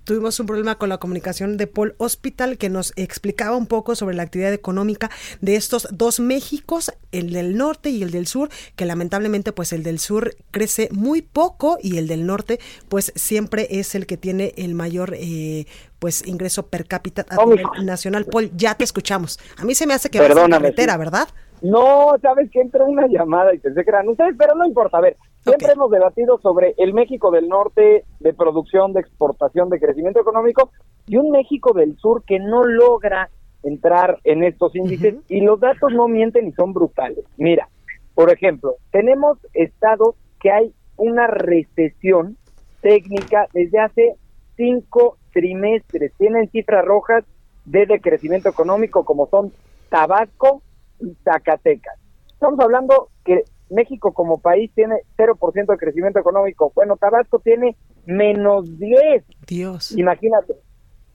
tuvimos un problema con la comunicación de Paul Hospital que nos explicaba un poco sobre la actividad económica de estos dos Méxicos, el del norte y el del sur, que lamentablemente pues el del sur crece muy poco y el del norte pues siempre es el que tiene el mayor eh, pues ingreso per cápita a nivel nacional. Paul, ya te escuchamos. A mí se me hace que vas en carretera, ¿verdad? No, sabes que entró una llamada y pensé que eran ustedes, pero no importa. A ver, siempre hemos debatido sobre el México del norte de producción, de exportación, de crecimiento económico y un México del sur que no logra entrar en estos índices y los datos no mienten y son brutales. Mira, por ejemplo, tenemos estados que hay una recesión técnica desde hace cinco trimestres. Tienen cifras rojas de decrecimiento económico como son Tabasco, y Zacatecas. Estamos hablando que México como país tiene 0% de crecimiento económico. Bueno, Tabasco tiene menos 10. Dios. Imagínate.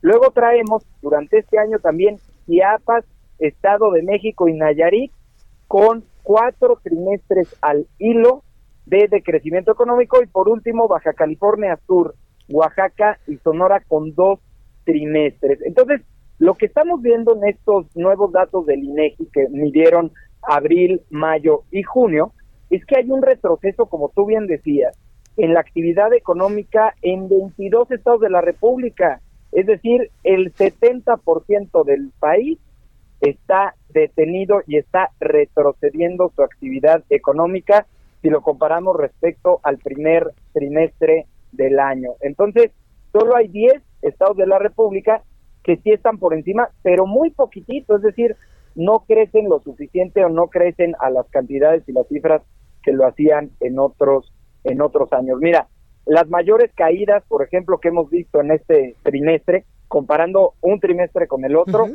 Luego traemos durante este año también Chiapas, Estado de México y Nayarit con cuatro trimestres al hilo de decrecimiento económico y por último Baja California Sur, Oaxaca y Sonora con dos trimestres. Entonces, lo que estamos viendo en estos nuevos datos del INEGI que midieron abril, mayo y junio es que hay un retroceso, como tú bien decías, en la actividad económica en 22 estados de la República. Es decir, el 70% del país está detenido y está retrocediendo su actividad económica si lo comparamos respecto al primer trimestre del año. Entonces, solo hay 10 estados de la República que sí están por encima, pero muy poquitito, es decir, no crecen lo suficiente o no crecen a las cantidades y las cifras que lo hacían en otros en otros años. Mira, las mayores caídas, por ejemplo, que hemos visto en este trimestre, comparando un trimestre con el otro,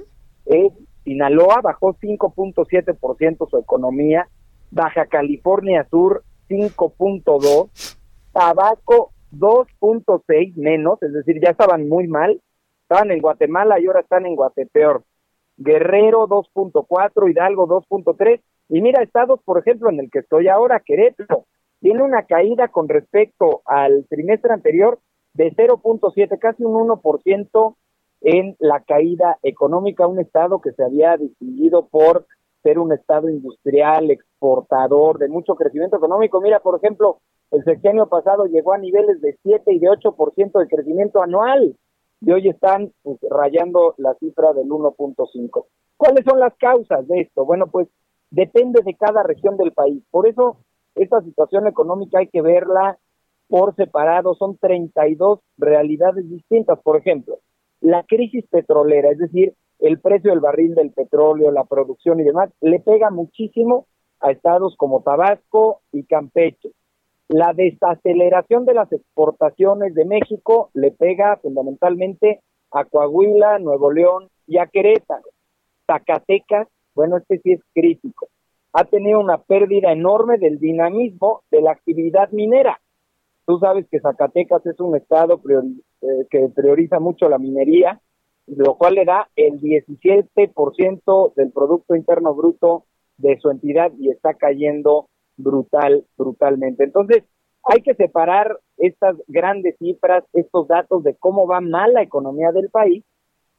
es Sinaloa bajó 5.7% su economía, Baja California Sur 5.2, Tabaco 2.6 menos, es decir, ya estaban muy mal, estaban en Guatemala y ahora están en Guatepeor. Guerrero 2.4, Hidalgo 2.3, y mira estados, por ejemplo, en el que estoy ahora, Querétaro, tiene una caída con respecto al trimestre anterior de 0.7, casi un 1% en la caída económica, un estado que se había distinguido por ser un estado industrial, exportador, de mucho crecimiento económico. Mira, por ejemplo, el sexenio pasado llegó a niveles de 7 y de 8% de crecimiento anual y hoy están pues, rayando la cifra del 1.5. ¿Cuáles son las causas de esto? Bueno, pues depende de cada región del país. Por eso esta situación económica hay que verla por separado. Son 32 realidades distintas. Por ejemplo, la crisis petrolera, es decir, el precio del barril del petróleo, la producción y demás, le pega muchísimo a estados como Tabasco y Campeche. La desaceleración de las exportaciones de México le pega fundamentalmente a Coahuila, Nuevo León y a Querétaro. Zacatecas, bueno, este sí es crítico. Ha tenido una pérdida enorme del dinamismo de la actividad minera. Tú sabes que Zacatecas es un estado eh, que prioriza mucho la minería, lo cual le da el 17% del Producto Interno Bruto de su entidad y está cayendo brutal, brutalmente. Entonces, hay que separar estas grandes cifras, estos datos de cómo va mal la economía del país,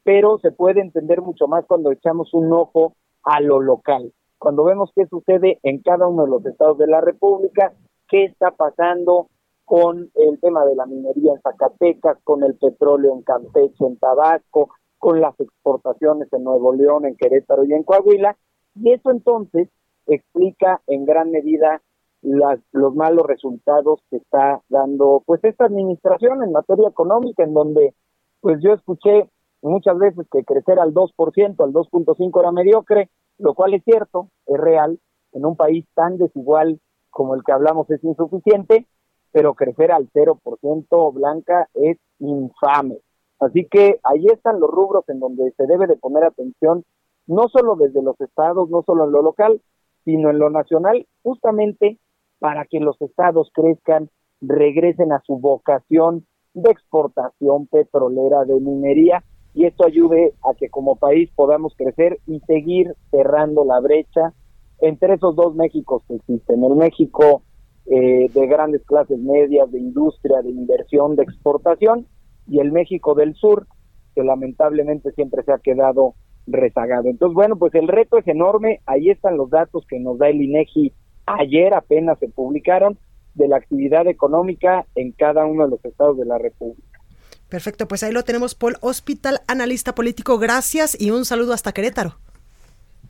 pero se puede entender mucho más cuando echamos un ojo a lo local, cuando vemos qué sucede en cada uno de los estados de la República, qué está pasando con el tema de la minería en Zacatecas, con el petróleo en Campeche, en Tabasco, con las exportaciones en Nuevo León, en Querétaro y en Coahuila, y eso entonces explica en gran medida las, los malos resultados que está dando pues esta administración en materia económica, en donde pues yo escuché muchas veces que crecer al 2%, al 2.5 era mediocre, lo cual es cierto, es real, en un país tan desigual como el que hablamos es insuficiente, pero crecer al 0% blanca es infame. Así que ahí están los rubros en donde se debe de poner atención, no solo desde los estados, no solo en lo local, sino en lo nacional, justamente para que los estados crezcan, regresen a su vocación de exportación petrolera, de minería, y esto ayude a que como país podamos crecer y seguir cerrando la brecha entre esos dos Méxicos que existen, el México eh, de grandes clases medias, de industria, de inversión, de exportación, y el México del Sur, que lamentablemente siempre se ha quedado rezagado. Entonces, bueno, pues el reto es enorme, ahí están los datos que nos da el INEGI, ayer apenas se publicaron, de la actividad económica en cada uno de los estados de la República. Perfecto, pues ahí lo tenemos, Paul Hospital, analista político. Gracias y un saludo hasta Querétaro.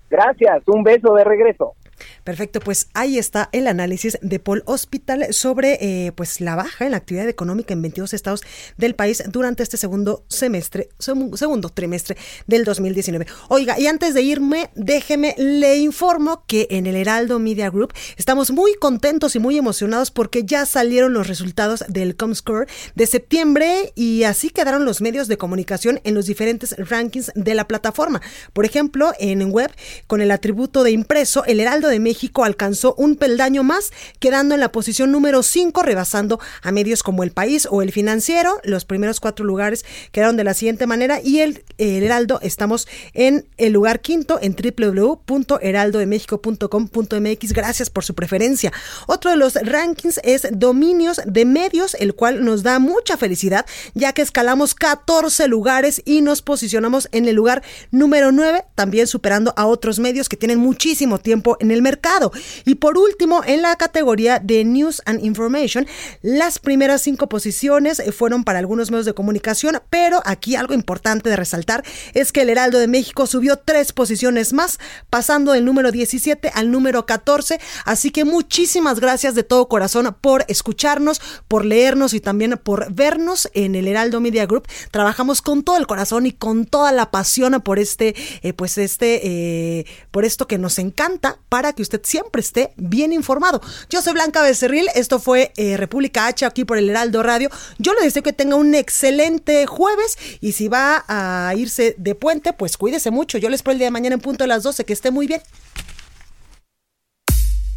Gracias, un beso de regreso. Perfecto, pues ahí está el análisis de Paul Hospital sobre eh, pues la baja en la actividad económica en 22 estados del país durante este segundo semestre, segundo trimestre del 2019. Oiga, y antes de irme, déjeme le informo que en el Heraldo Media Group estamos muy contentos y muy emocionados porque ya salieron los resultados del Comscore de septiembre y así quedaron los medios de comunicación en los diferentes rankings de la plataforma. Por ejemplo, en web con el atributo de impreso, el Heraldo de México alcanzó un peldaño más, quedando en la posición número 5, rebasando a medios como El País o El Financiero. Los primeros cuatro lugares quedaron de la siguiente manera y el, Heraldo estamos en el lugar quinto en www.heraldodemexico.com.mx. Gracias por su preferencia. Otro de los rankings es dominios de medios, el cual nos da mucha felicidad, ya que escalamos 14 lugares y nos posicionamos en el lugar número 9, también superando a otros medios que tienen muchísimo tiempo en el mercado. Y por último, en la categoría de News and Information, las primeras cinco posiciones eh, fueron para algunos medios de comunicación, pero aquí algo importante de resaltar es que el Heraldo de México subió tres posiciones más, pasando del número 17 al número 14. Así que muchísimas gracias de todo corazón por escucharnos, por leernos y también por vernos en el Heraldo Media Group. Trabajamos con todo el corazón y con toda la pasión por este, eh, pues este, eh, por esto que nos encanta para que usted siempre esté bien informado. Yo soy Blanca Becerril, esto fue eh, República H aquí por el Heraldo Radio. Yo le deseo que tenga un excelente jueves y si va a irse de puente, pues cuídese mucho. Yo les espero el día de mañana en punto de las 12, que esté muy bien.